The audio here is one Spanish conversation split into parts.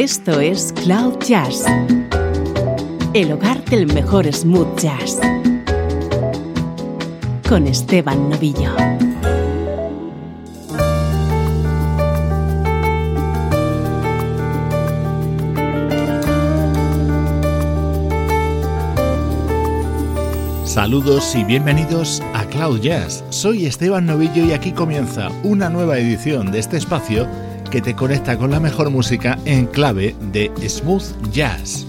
Esto es Cloud Jazz, el hogar del mejor smooth jazz, con Esteban Novillo. Saludos y bienvenidos a Cloud Jazz. Soy Esteban Novillo y aquí comienza una nueva edición de este espacio que te conecta con la mejor música en clave de smooth jazz.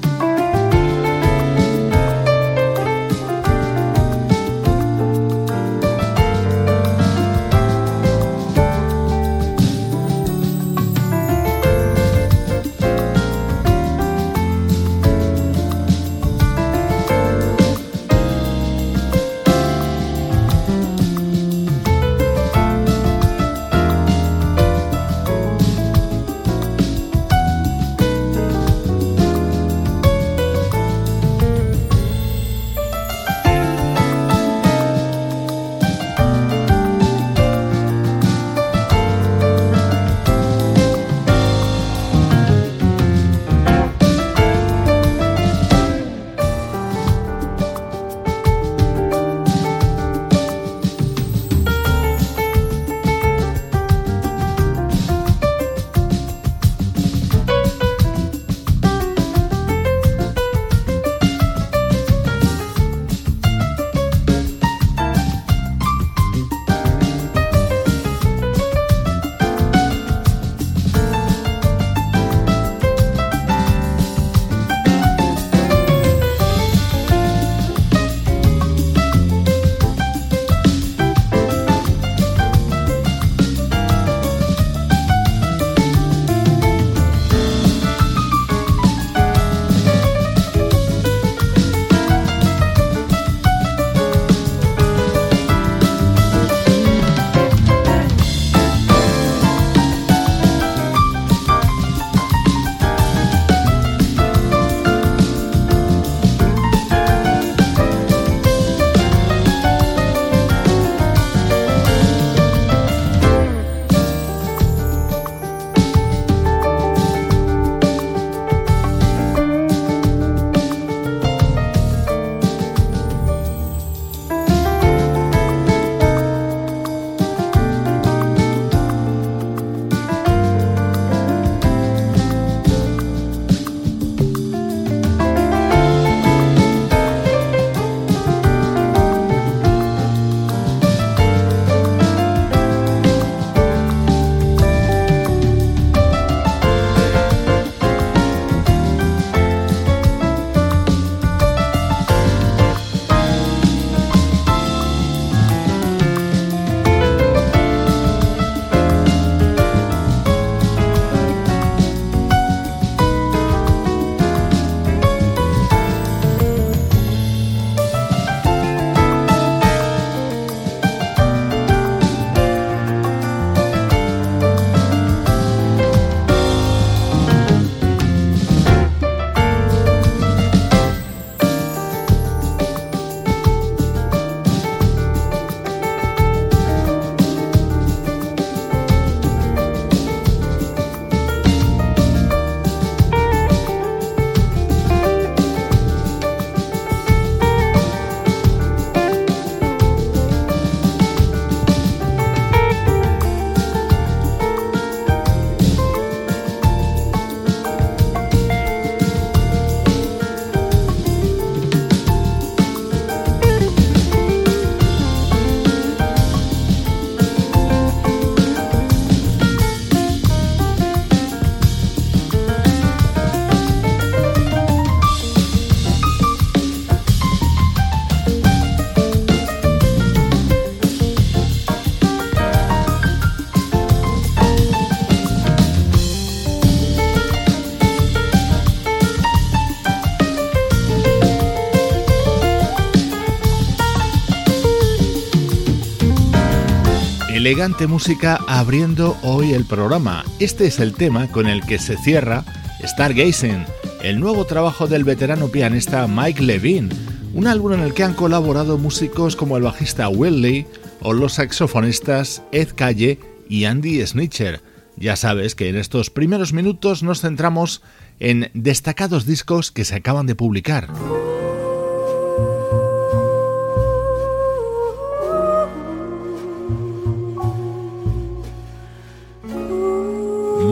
Elegante música abriendo hoy el programa. Este es el tema con el que se cierra Stargazing, el nuevo trabajo del veterano pianista Mike Levine, un álbum en el que han colaborado músicos como el bajista Will Lee o los saxofonistas Ed Calle y Andy Snitcher. Ya sabes que en estos primeros minutos nos centramos en destacados discos que se acaban de publicar.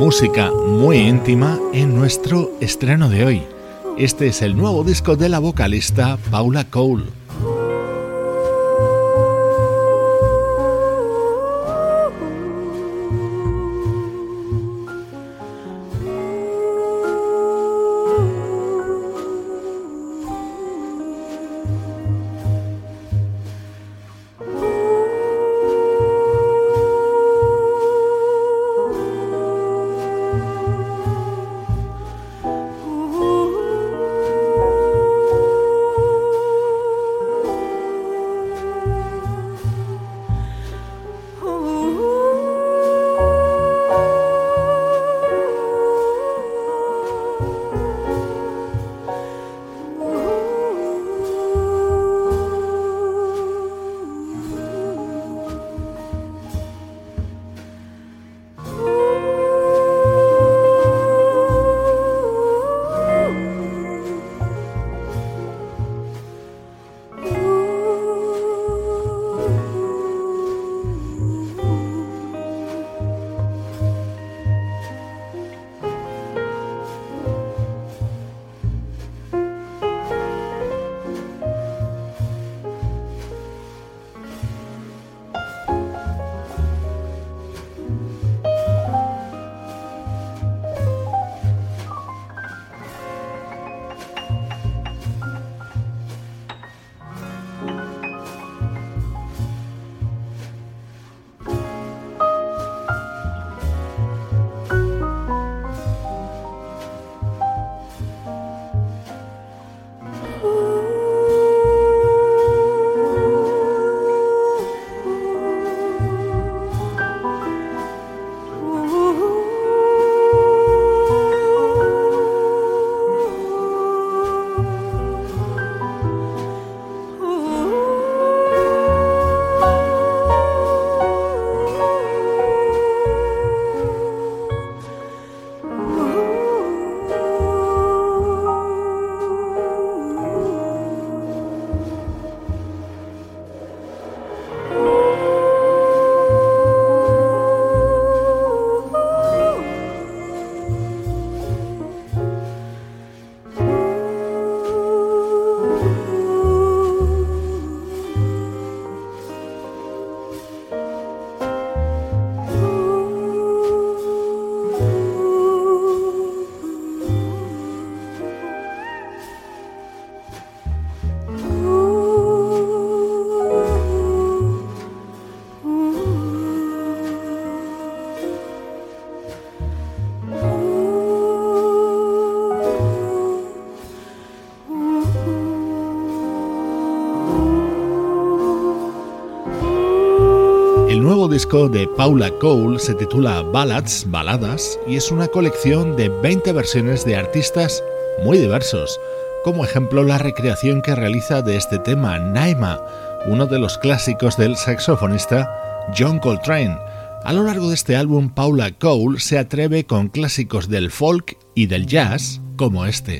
Música muy íntima en nuestro estreno de hoy. Este es el nuevo disco de la vocalista Paula Cole. Disco de Paula Cole se titula Ballads, Baladas, y es una colección de 20 versiones de artistas muy diversos, como ejemplo la recreación que realiza de este tema Naima, uno de los clásicos del saxofonista John Coltrane. A lo largo de este álbum, Paula Cole se atreve con clásicos del folk y del jazz, como este.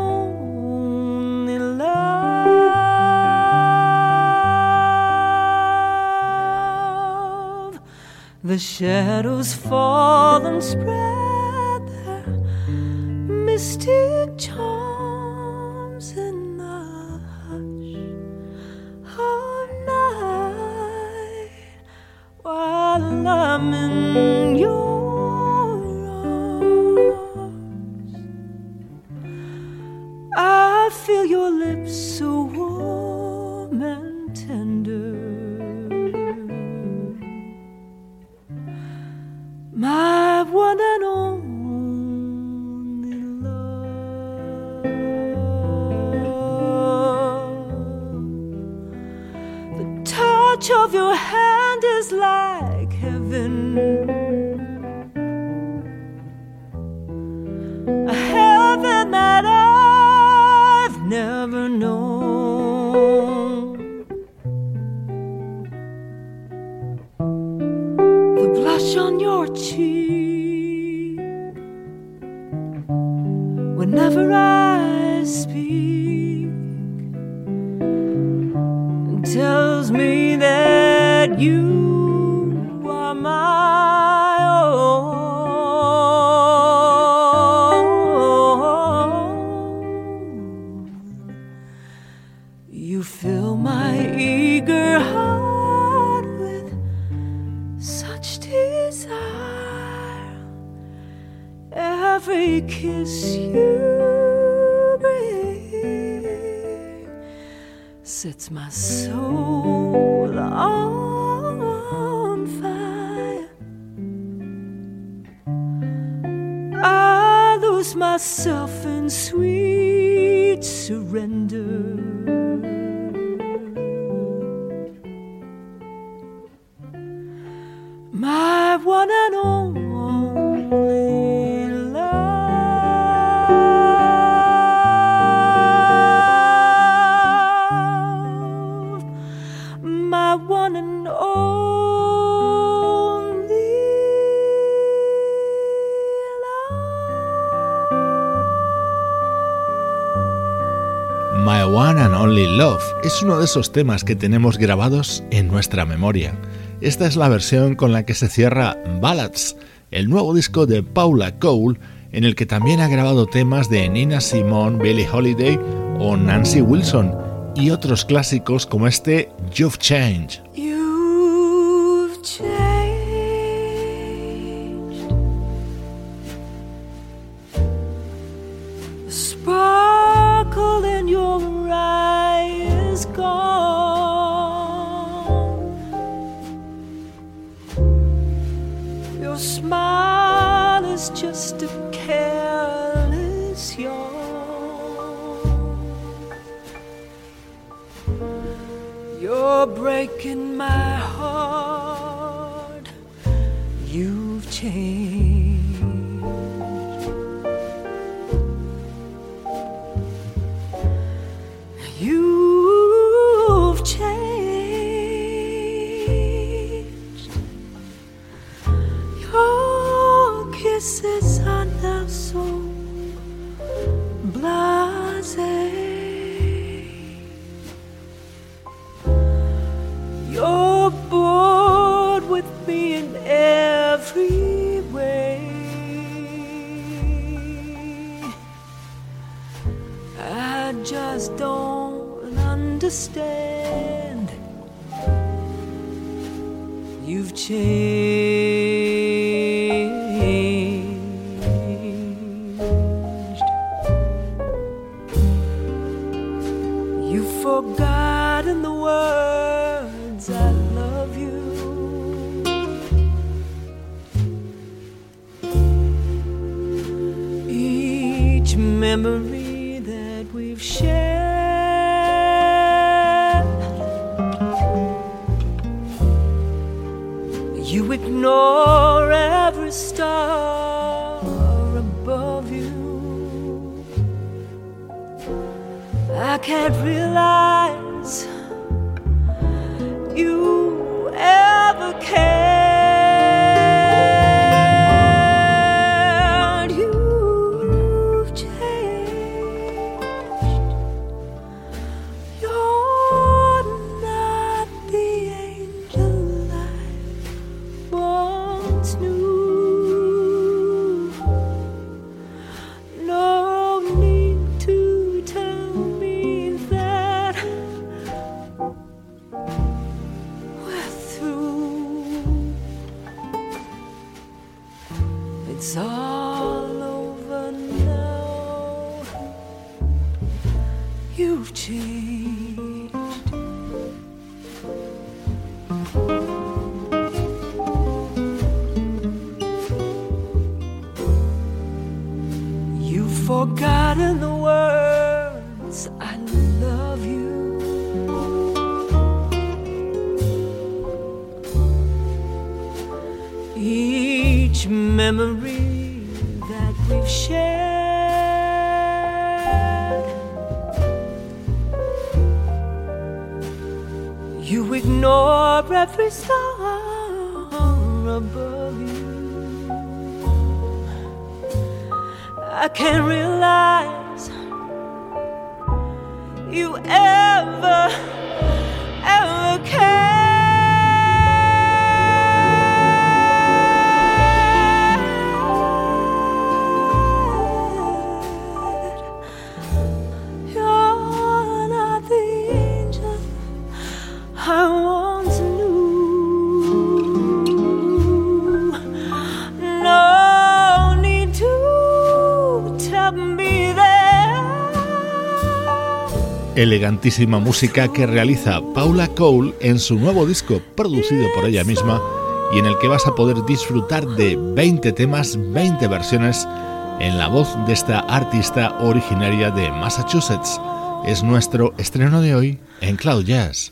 The shadows fall and spread me that you are my own. You fill my eager heart with such desire. Every kiss you bring sets my soul sweet surrender. Es uno de esos temas que tenemos grabados en nuestra memoria. Esta es la versión con la que se cierra Ballads, el nuevo disco de Paula Cole, en el que también ha grabado temas de Nina Simone, Billie Holiday o Nancy Wilson, y otros clásicos como este You've Changed. Breaking my Elegantísima música que realiza Paula Cole en su nuevo disco producido por ella misma y en el que vas a poder disfrutar de 20 temas, 20 versiones en la voz de esta artista originaria de Massachusetts. Es nuestro estreno de hoy en Cloud Jazz.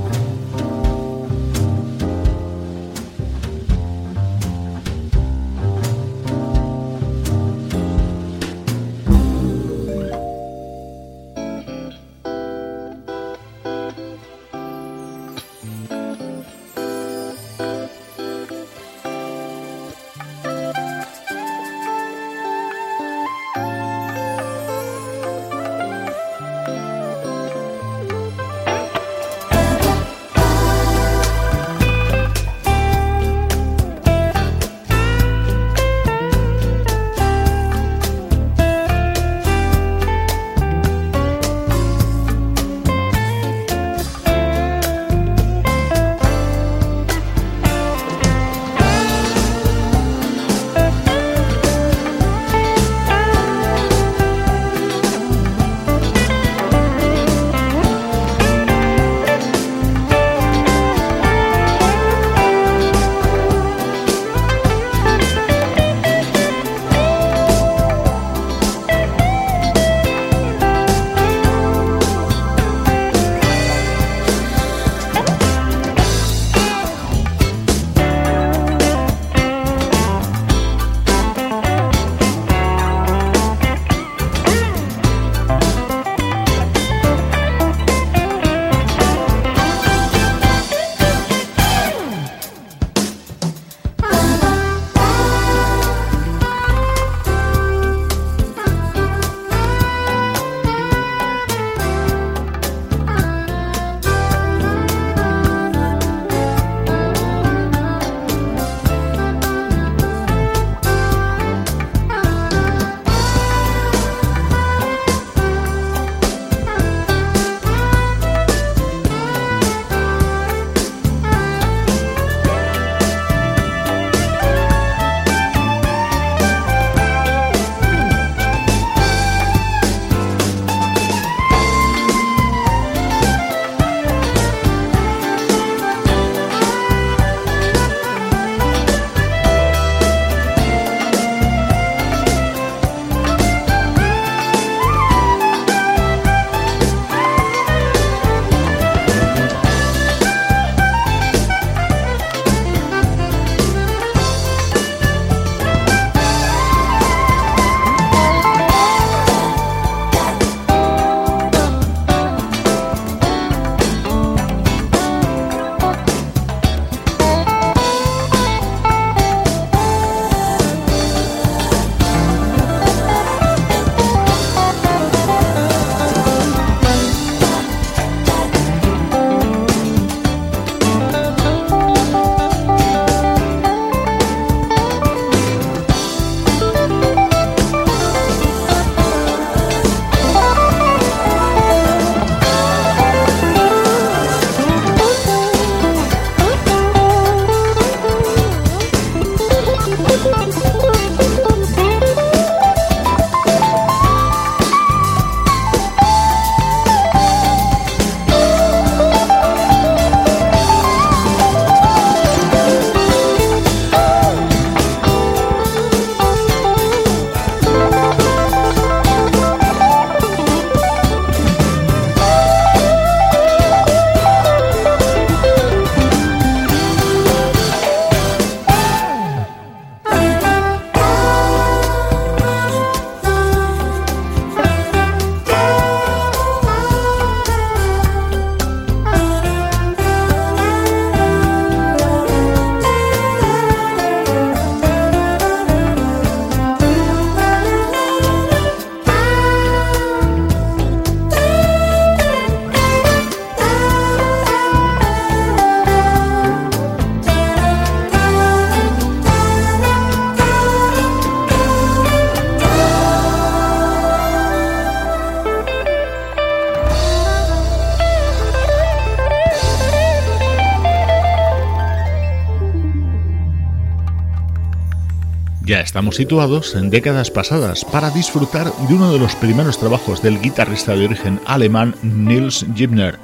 Ya estamos situados en décadas pasadas para disfrutar de uno de los primeros trabajos del guitarrista de origen alemán Nils Gibner.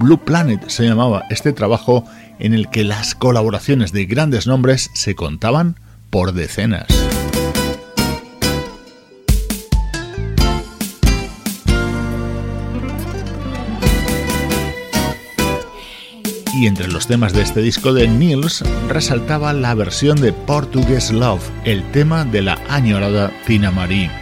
Blue Planet se llamaba este trabajo en el que las colaboraciones de grandes nombres se contaban por decenas. Y entre los temas de este disco de Nils resaltaba la versión de Portuguese Love, el tema de la añorada Tina Marie.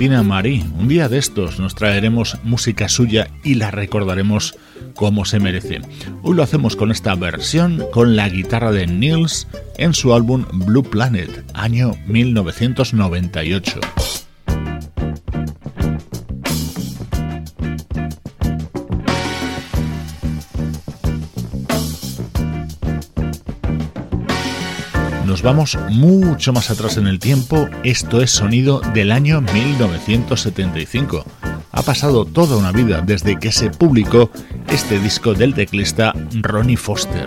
Tina Marie. Un día de estos nos traeremos música suya y la recordaremos como se merece. Hoy lo hacemos con esta versión con la guitarra de Nils en su álbum Blue Planet, año 1998. Vamos mucho más atrás en el tiempo, esto es sonido del año 1975. Ha pasado toda una vida desde que se publicó este disco del teclista Ronnie Foster.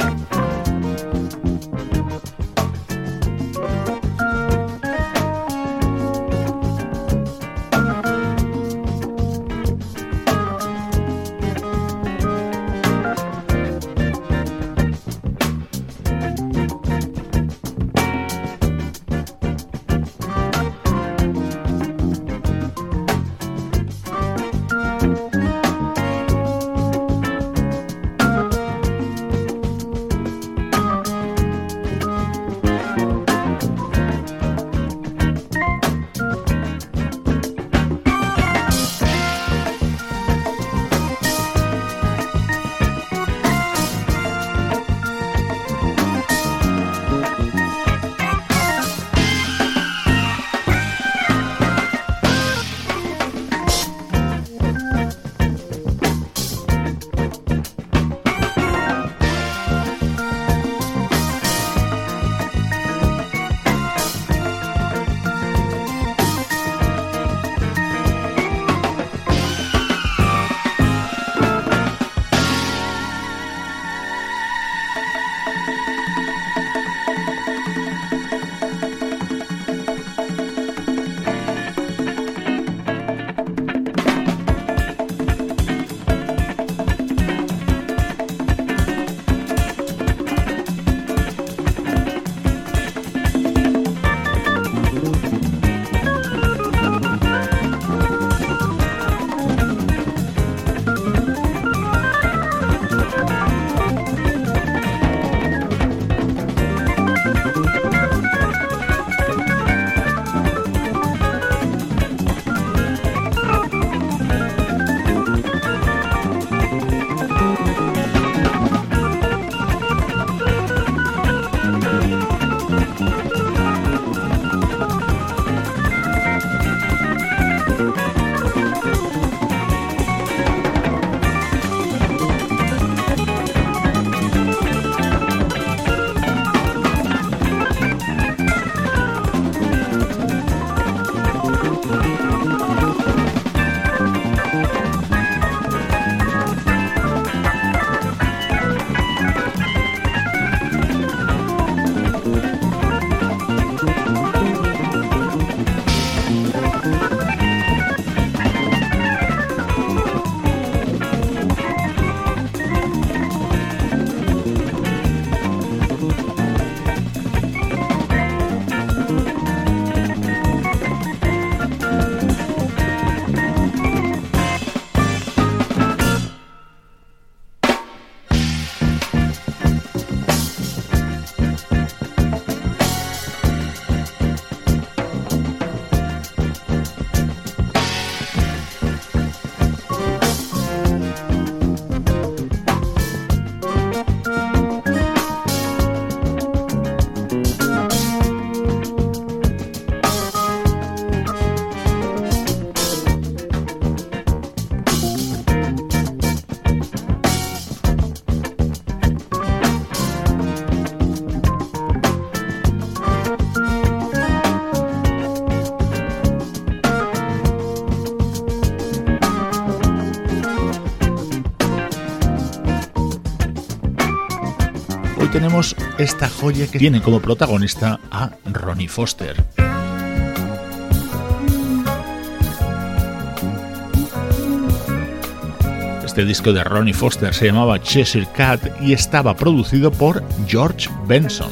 Tenemos esta joya que tiene como protagonista a Ronnie Foster. Este disco de Ronnie Foster se llamaba Cheshire Cat y estaba producido por George Benson.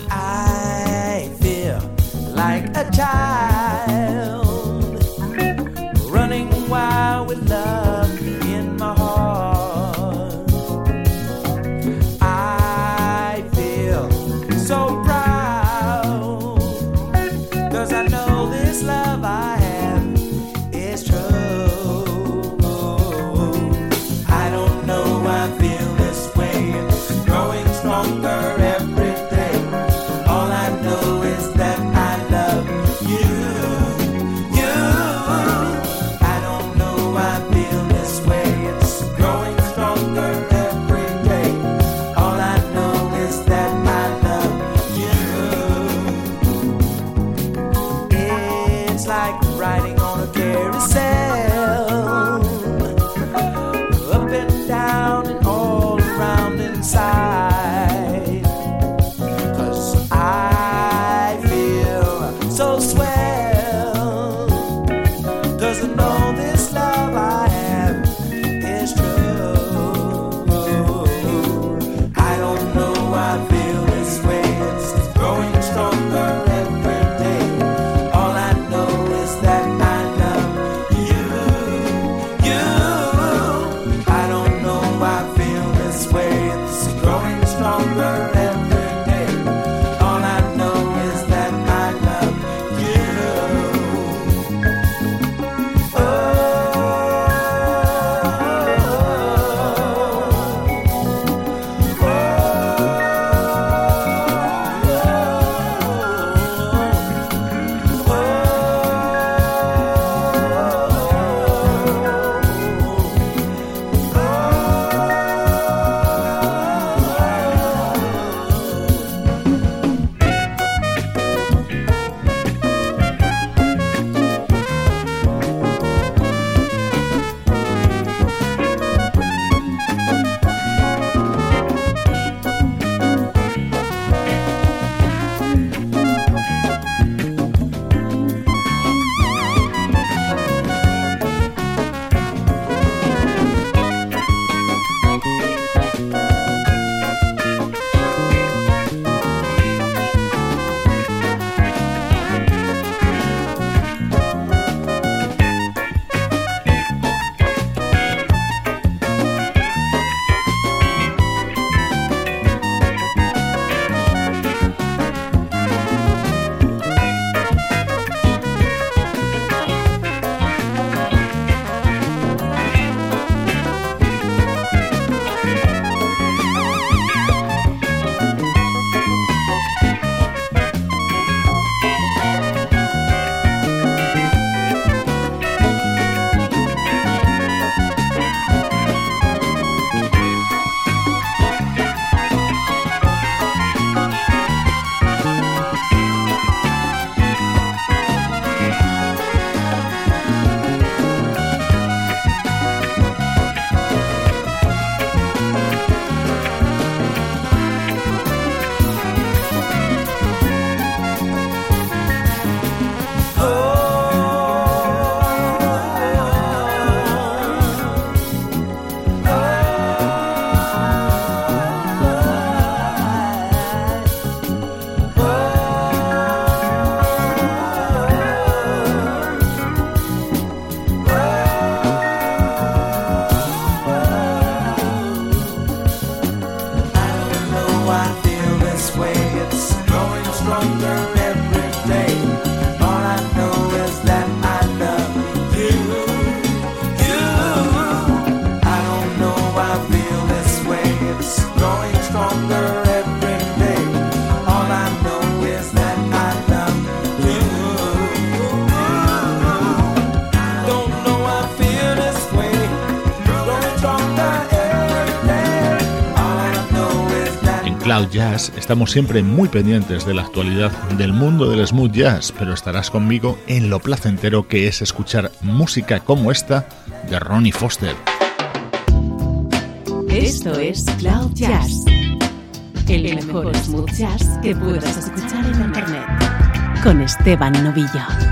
Estamos siempre muy pendientes de la actualidad del mundo del smooth jazz, pero estarás conmigo en lo placentero que es escuchar música como esta de Ronnie Foster. Esto es Cloud Jazz, el mejor smooth jazz que puedas escuchar en Internet, con Esteban Novillo.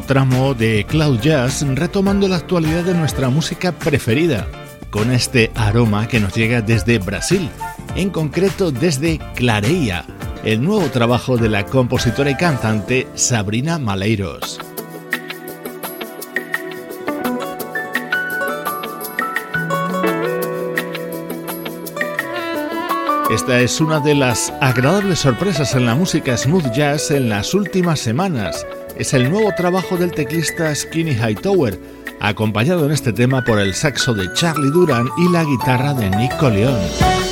Tramo de Cloud Jazz retomando la actualidad de nuestra música preferida, con este aroma que nos llega desde Brasil, en concreto desde Clareia, el nuevo trabajo de la compositora y cantante Sabrina Maleiros. Esta es una de las agradables sorpresas en la música smooth jazz en las últimas semanas. Es el nuevo trabajo del teclista Skinny Hightower, acompañado en este tema por el saxo de Charlie Duran y la guitarra de Nick León.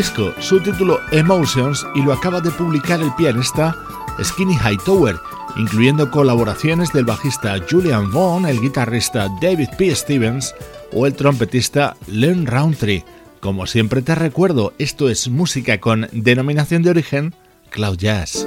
Disco, su título Emotions y lo acaba de publicar el pianista Skinny Hightower, incluyendo colaboraciones del bajista Julian Vaughn, el guitarrista David P. Stevens o el trompetista Len Roundtree. Como siempre te recuerdo, esto es música con denominación de origen Cloud Jazz.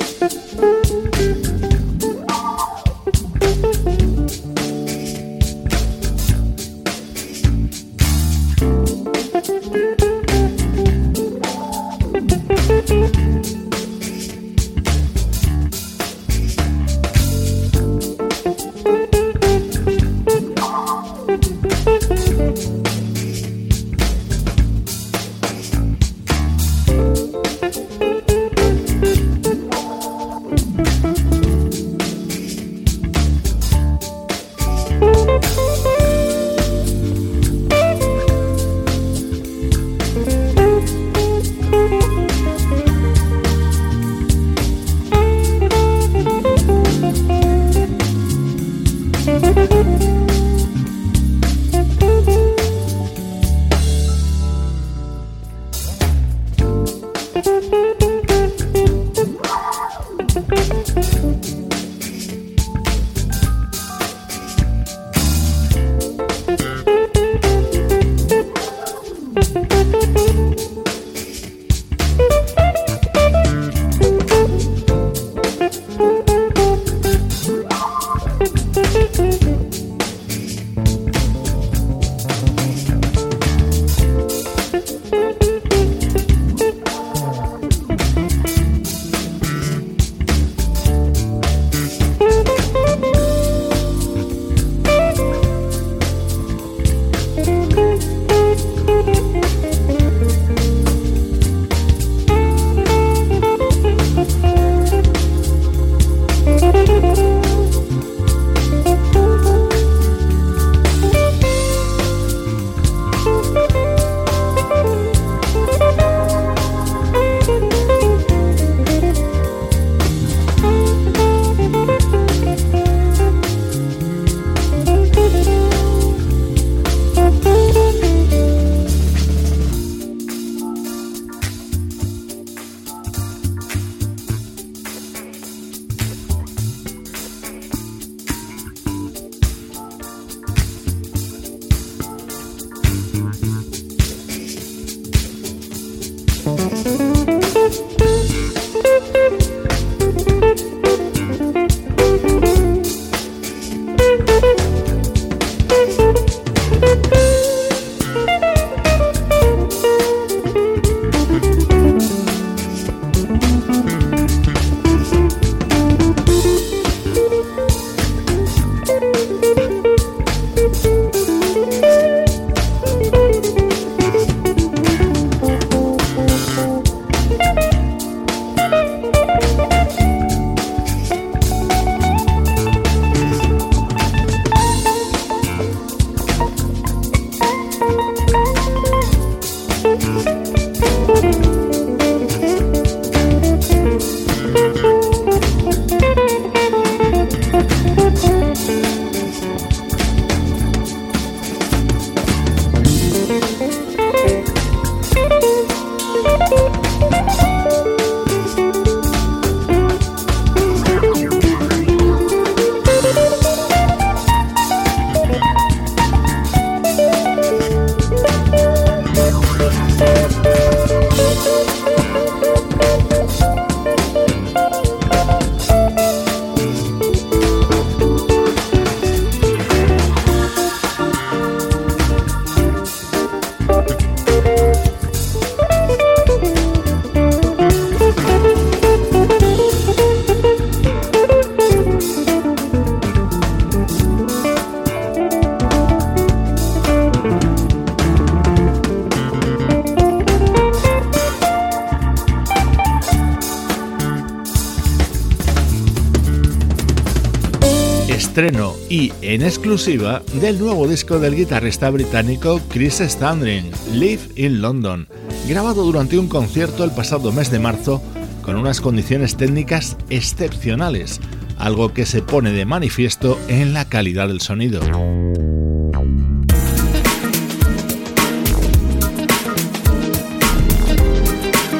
En exclusiva del nuevo disco del guitarrista británico Chris Standring, Live in London, grabado durante un concierto el pasado mes de marzo con unas condiciones técnicas excepcionales, algo que se pone de manifiesto en la calidad del sonido.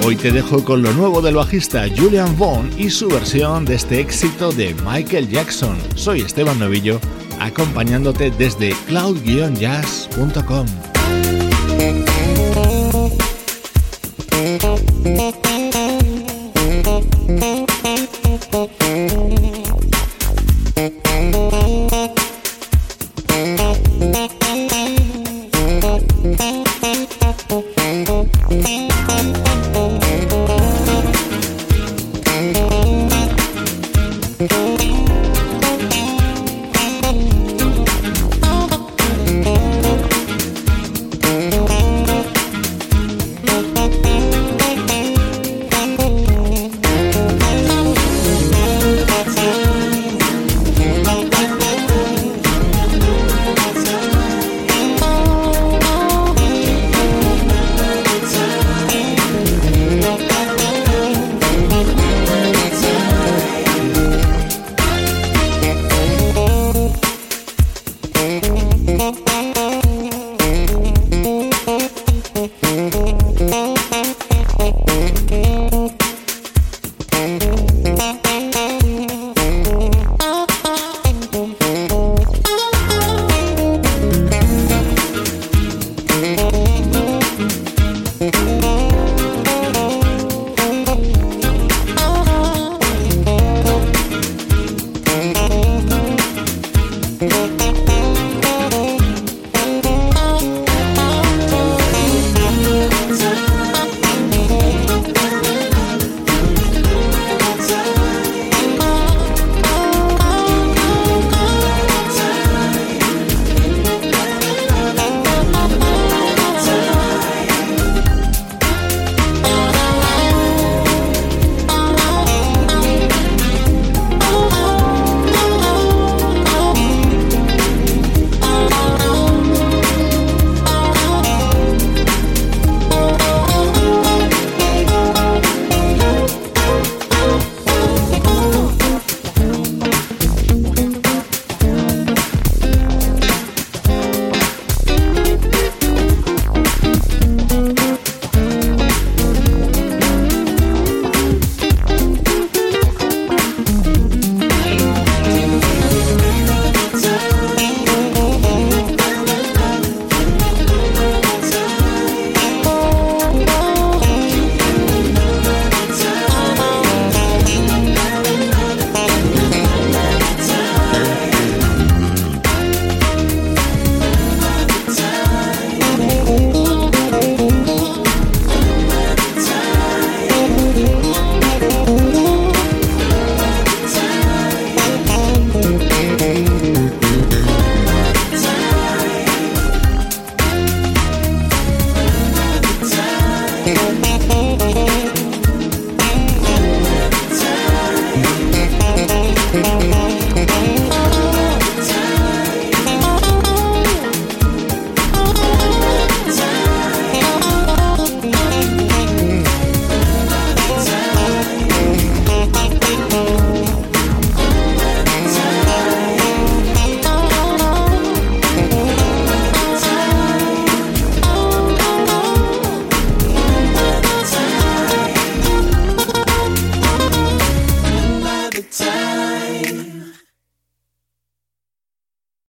Hoy te dejo con lo nuevo del bajista Julian Vaughn y su versión de este éxito de Michael Jackson. Soy Esteban Novillo, acompañándote desde cloud-jazz.com.